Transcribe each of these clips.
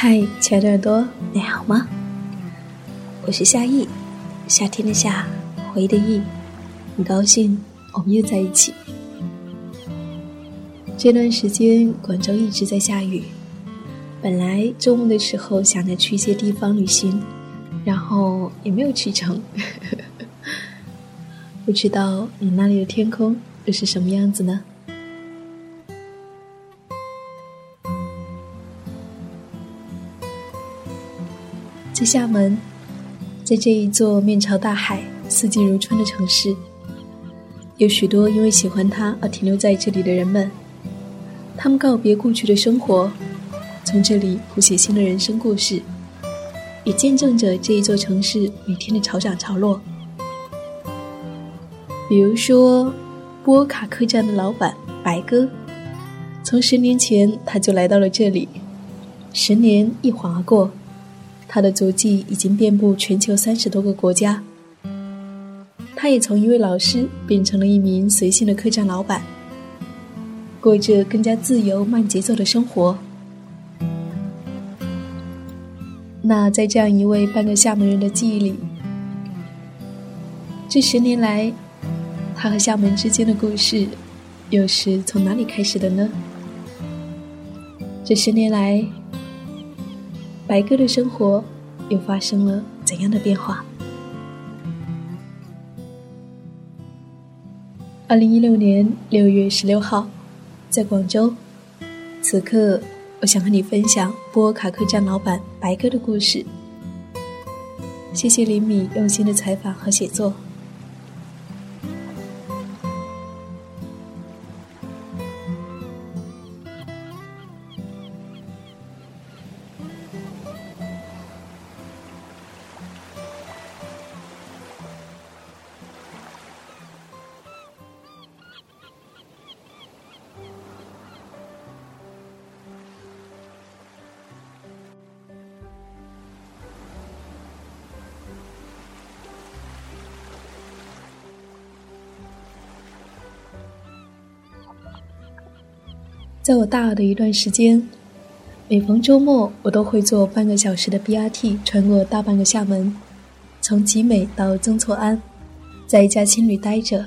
嗨，亲爱的耳朵，你好吗？我是夏意，夏天的夏，回忆的忆，很高兴我们又在一起。这段时间广州一直在下雨，本来周末的时候想着去一些地方旅行，然后也没有去成。不知道你那里的天空又是什么样子呢？在厦门，在这一座面朝大海、四季如春的城市，有许多因为喜欢它而停留在这里的人们。他们告别过去的生活，从这里谱写新的人生故事，也见证着这一座城市每天的潮涨潮落。比如说，波卡客栈的老板白哥，从十年前他就来到了这里，十年一晃而过。他的足迹已经遍布全球三十多个国家。他也从一位老师变成了一名随性的客栈老板，过着更加自由慢节奏的生活。那在这样一位半个厦门人的记忆里，这十年来，他和厦门之间的故事，又是从哪里开始的呢？这十年来。白鸽的生活又发生了怎样的变化？二零一六年六月十六号，在广州，此刻我想和你分享波卡客栈老板白鸽的故事。谢谢林米用心的采访和写作。在我大二的一段时间，每逢周末，我都会坐半个小时的 BRT 穿过大半个厦门，从集美到曾厝垵，在一家青旅待着，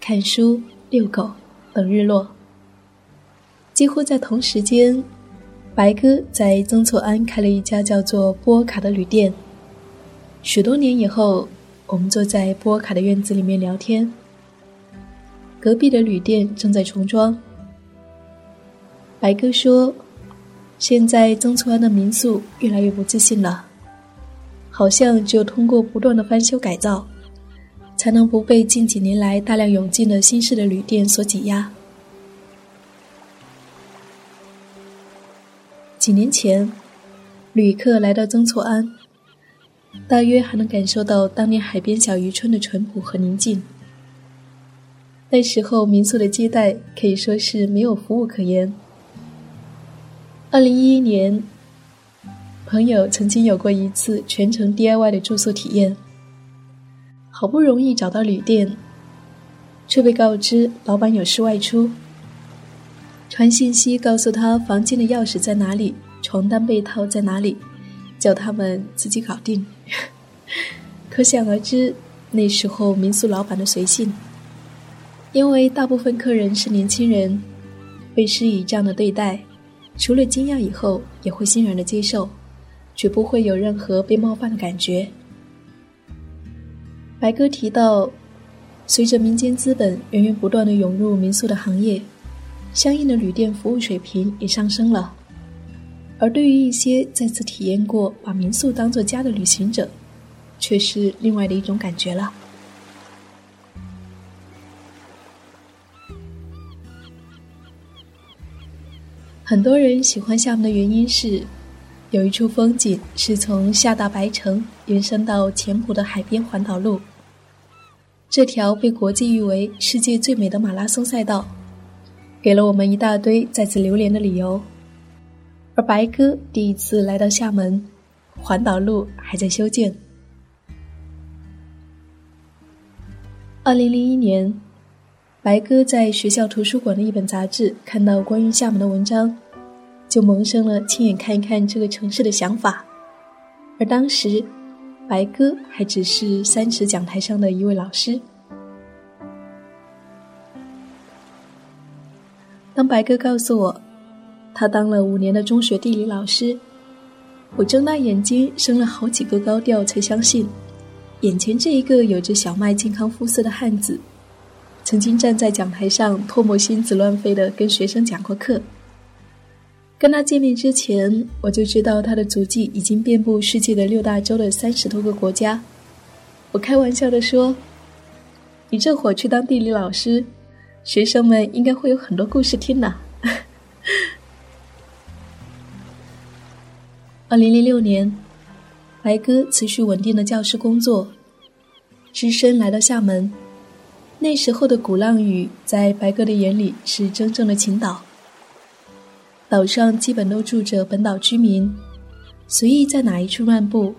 看书、遛狗、等日落。几乎在同时间，白哥在曾厝垵开了一家叫做波卡的旅店。许多年以后，我们坐在波卡的院子里面聊天，隔壁的旅店正在重装。白哥说：“现在曾厝垵的民宿越来越不自信了，好像只有通过不断的翻修改造，才能不被近几年来大量涌进的新式的旅店所挤压。几年前，旅客来到曾厝垵，大约还能感受到当年海边小渔村的淳朴和宁静。那时候民宿的接待可以说是没有服务可言。”二零一一年，朋友曾经有过一次全程 DIY 的住宿体验。好不容易找到旅店，却被告知老板有事外出。传信息告诉他房间的钥匙在哪里，床单被套在哪里，叫他们自己搞定。可想而知，那时候民宿老板的随性。因为大部分客人是年轻人，被施以这样的对待。除了惊讶以后，也会欣然的接受，绝不会有任何被冒犯的感觉。白哥提到，随着民间资本源源不断的涌入民宿的行业，相应的旅店服务水平也上升了。而对于一些再次体验过把民宿当做家的旅行者，却是另外的一种感觉了。很多人喜欢厦门的原因是，有一处风景是从厦大白城延伸到前埔的海边环岛路。这条被国际誉为世界最美的马拉松赛道，给了我们一大堆再次流连的理由。而白哥第一次来到厦门，环岛路还在修建。二零零一年。白哥在学校图书馆的一本杂志看到关于厦门的文章，就萌生了亲眼看一看这个城市的想法。而当时，白哥还只是三尺讲台上的一位老师。当白哥告诉我，他当了五年的中学地理老师，我睁大眼睛升了好几个高调，才相信，眼前这一个有着小麦健康肤色的汉子。曾经站在讲台上，唾沫星子乱飞的跟学生讲过课。跟他见面之前，我就知道他的足迹已经遍布世界的六大洲的三十多个国家。我开玩笑的说：“你这会儿去当地理老师，学生们应该会有很多故事听呢。”二零零六年，白哥持续稳定的教师工作，只身来到厦门。那时候的鼓浪屿，在白哥的眼里是真正的情岛。岛上基本都住着本岛居民，随意在哪一处漫步，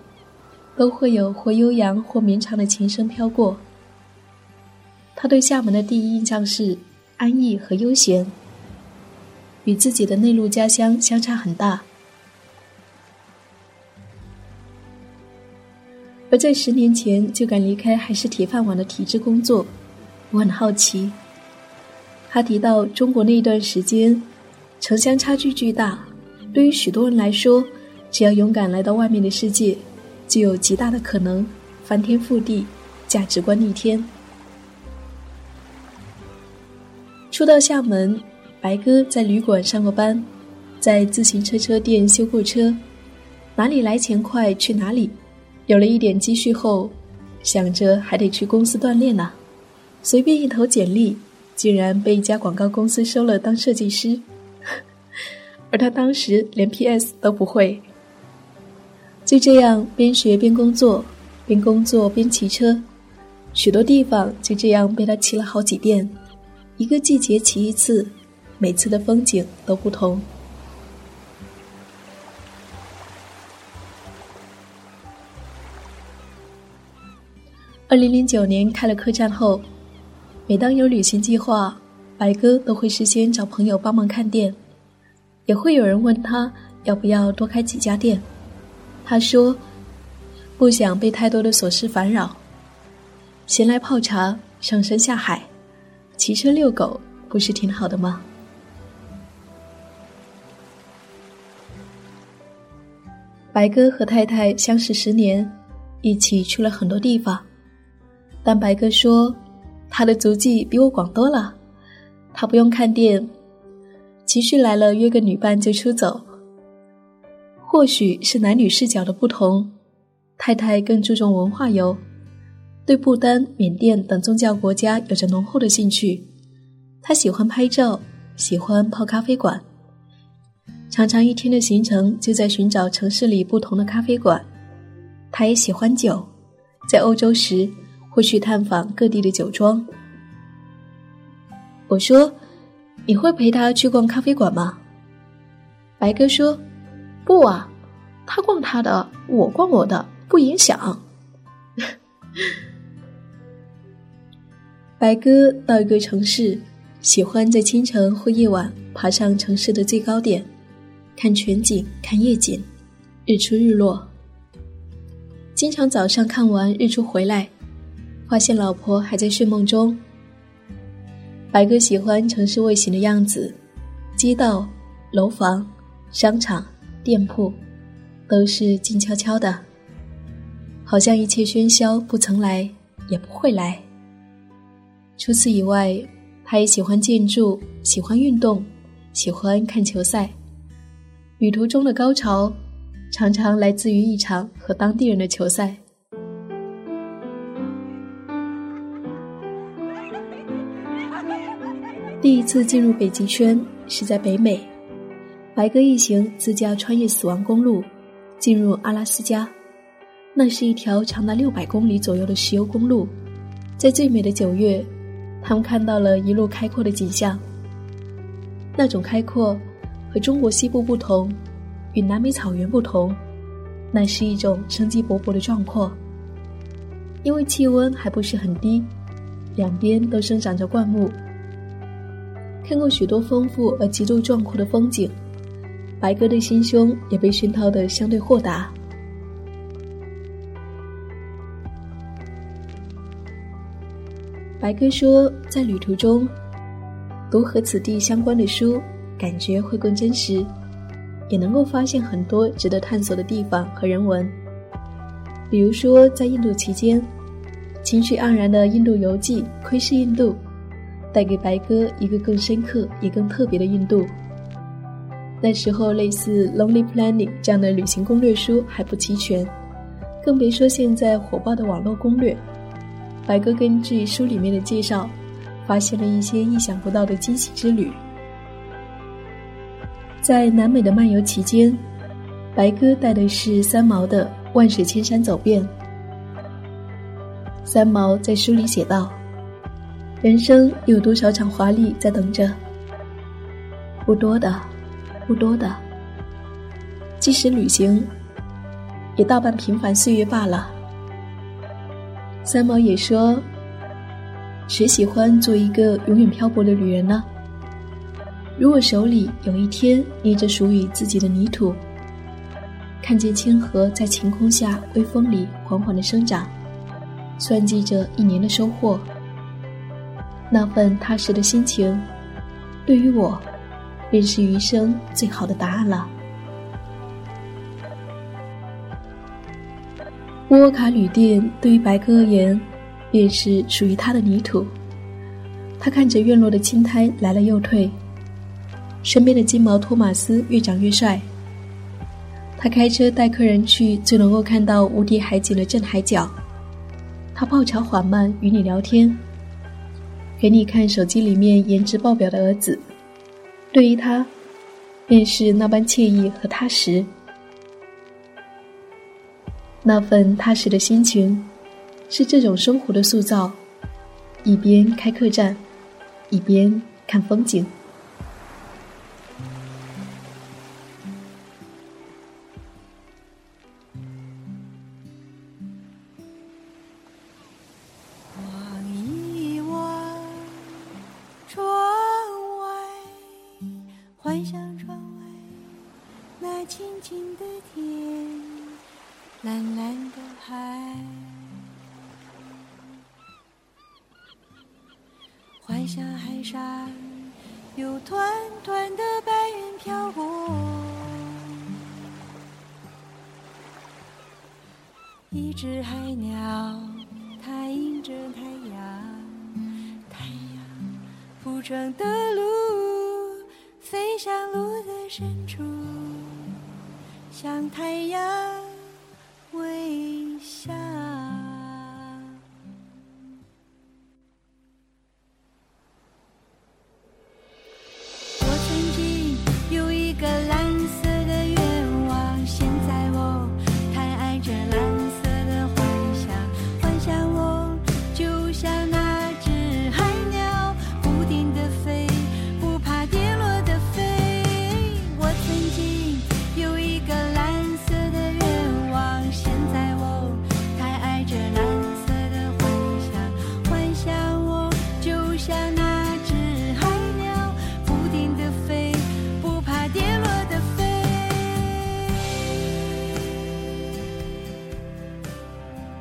都会有或悠扬或绵长的琴声飘过。他对厦门的第一印象是安逸和悠闲，与自己的内陆家乡相差很大。而在十年前就敢离开还是铁饭碗的体制工作。我很好奇，他提到中国那一段时间，城乡差距巨大，对于许多人来说，只要勇敢来到外面的世界，就有极大的可能翻天覆地，价值观逆天。初到厦门，白哥在旅馆上过班，在自行车车店修过车，哪里来钱快去哪里，有了一点积蓄后，想着还得去公司锻炼呢。随便一投简历，竟然被一家广告公司收了当设计师，而他当时连 PS 都不会。就这样边学边工作，边工作边骑车，许多地方就这样被他骑了好几遍，一个季节骑一次，每次的风景都不同。二零零九年开了客栈后。每当有旅行计划，白哥都会事先找朋友帮忙看店，也会有人问他要不要多开几家店。他说：“不想被太多的琐事烦扰，闲来泡茶、上山下海、骑车遛狗，不是挺好的吗？”白哥和太太相识十年，一起去了很多地方，但白哥说。他的足迹比我广多了，他不用看店，情绪来了约个女伴就出走。或许是男女视角的不同，太太更注重文化游，对不丹、缅甸等宗教国家有着浓厚的兴趣。他喜欢拍照，喜欢泡咖啡馆，常常一天的行程就在寻找城市里不同的咖啡馆。他也喜欢酒，在欧洲时。会去探访各地的酒庄。我说：“你会陪他去逛咖啡馆吗？”白哥说：“不啊，他逛他的，我逛我的，不影响。”白哥到一个城市，喜欢在清晨或夜晚爬上城市的最高点，看全景、看夜景、日出日落。经常早上看完日出回来。发现老婆还在睡梦中。白哥喜欢城市卫星的样子，街道、楼房、商场、店铺，都是静悄悄的，好像一切喧嚣不曾来，也不会来。除此以外，他也喜欢建筑，喜欢运动，喜欢看球赛。旅途中的高潮，常常来自于一场和当地人的球赛。第一次进入北极圈是在北美，白鸽一行自驾穿越死亡公路，进入阿拉斯加。那是一条长达六百公里左右的石油公路，在最美的九月，他们看到了一路开阔的景象。那种开阔和中国西部不同，与南美草原不同，那是一种生机勃勃的壮阔。因为气温还不是很低，两边都生长着灌木。看过许多丰富而极度壮阔的风景，白鸽的心胸也被熏陶得相对豁达。白鸽说，在旅途中，读和此地相关的书，感觉会更真实，也能够发现很多值得探索的地方和人文。比如说，在印度期间，情绪盎然的印度游记《窥视印度》。带给白鸽一个更深刻也更特别的印度。那时候，类似《Lonely Planet》这样的旅行攻略书还不齐全，更别说现在火爆的网络攻略。白鸽根据书里面的介绍，发现了一些意想不到的惊喜之旅。在南美的漫游期间，白鸽带的是三毛的《万水千山走遍》。三毛在书里写道。人生有多少场华丽在等着？不多的，不多的。即使旅行，也大半平凡岁月罢了。三毛也说：“谁喜欢做一个永远漂泊的旅人呢？如果手里有一天捏着属于自己的泥土，看见清河在晴空下微风里缓缓的生长，算计着一年的收获。”那份踏实的心情，对于我，便是余生最好的答案了。波沃卡旅店对于白鸽而言，便是属于他的泥土。他看着院落的青苔来了又退，身边的金毛托马斯越长越帅。他开车带客人去最能够看到无敌海景的镇海角。他泡茶缓慢，与你聊天。给你看手机里面颜值爆表的儿子，对于他，便是那般惬意和踏实。那份踏实的心情，是这种生活的塑造。一边开客栈，一边看风景。下海上有团团的白云飘过，一只海鸟，它迎着太阳，太阳铺成的路，飞向路的深处，像太阳。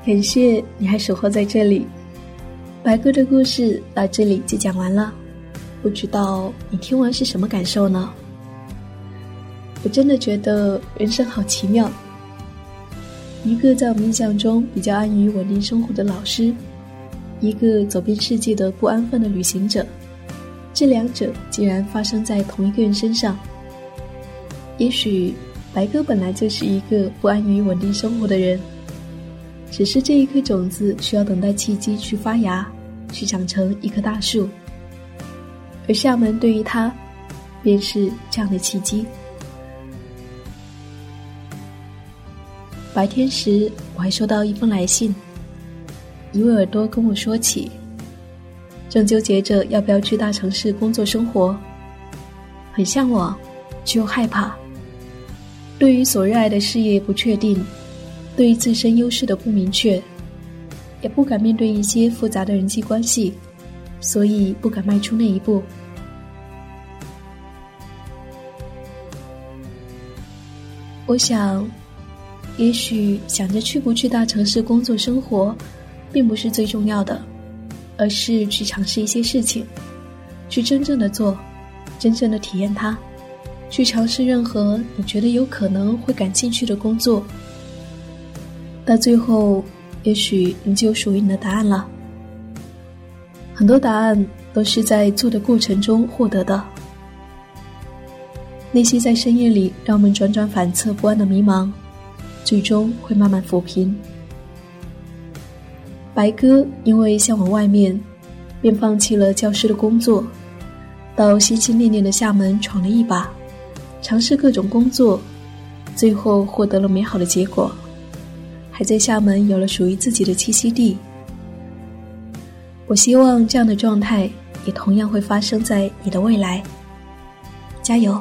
感谢你还守候在这里，白鸽的故事到这里就讲完了，不知道你听完是什么感受呢？我真的觉得人生好奇妙。一个在我们印象中比较安于稳定生活的老师，一个走遍世界的不安分的旅行者，这两者竟然发生在同一个人身上。也许白鸽本来就是一个不安于稳定生活的人，只是这一颗种子需要等待契机去发芽，去长成一棵大树。而厦门对于他，便是这样的契机。白天时，我还收到一封来信。一位耳朵跟我说起，正纠结着要不要去大城市工作生活，很向往，却又害怕。对于所热爱的事业不确定，对于自身优势的不明确，也不敢面对一些复杂的人际关系，所以不敢迈出那一步。我想。也许想着去不去大城市工作生活，并不是最重要的，而是去尝试一些事情，去真正的做，真正的体验它，去尝试任何你觉得有可能会感兴趣的工作。到最后，也许你就属于你的答案了。很多答案都是在做的过程中获得的，那些在深夜里让我们辗转反侧不安的迷茫。最终会慢慢抚平。白鸽因为向往外面，便放弃了教师的工作，到心心念念的厦门闯了一把，尝试各种工作，最后获得了美好的结果，还在厦门有了属于自己的栖息地。我希望这样的状态也同样会发生在你的未来。加油！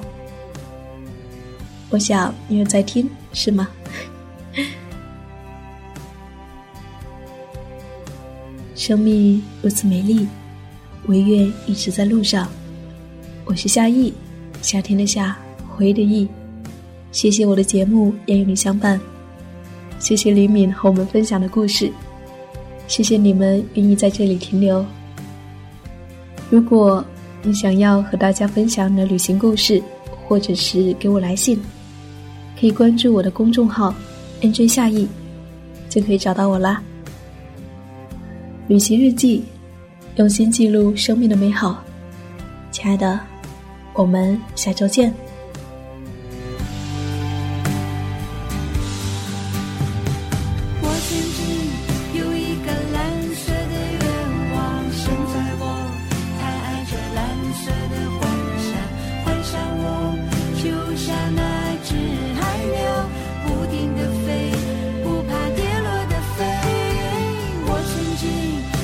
我想你也在听，是吗？生命如此美丽，唯愿一直在路上。我是夏意，夏天的夏，回忆的忆。谢谢我的节目也与你相伴，谢谢李敏和我们分享的故事，谢谢你们愿意在这里停留。如果你想要和大家分享你的旅行故事，或者是给我来信，可以关注我的公众号。NJ 夏意，就可以找到我啦。旅行日记，用心记录生命的美好。亲爱的，我们下周见。蓝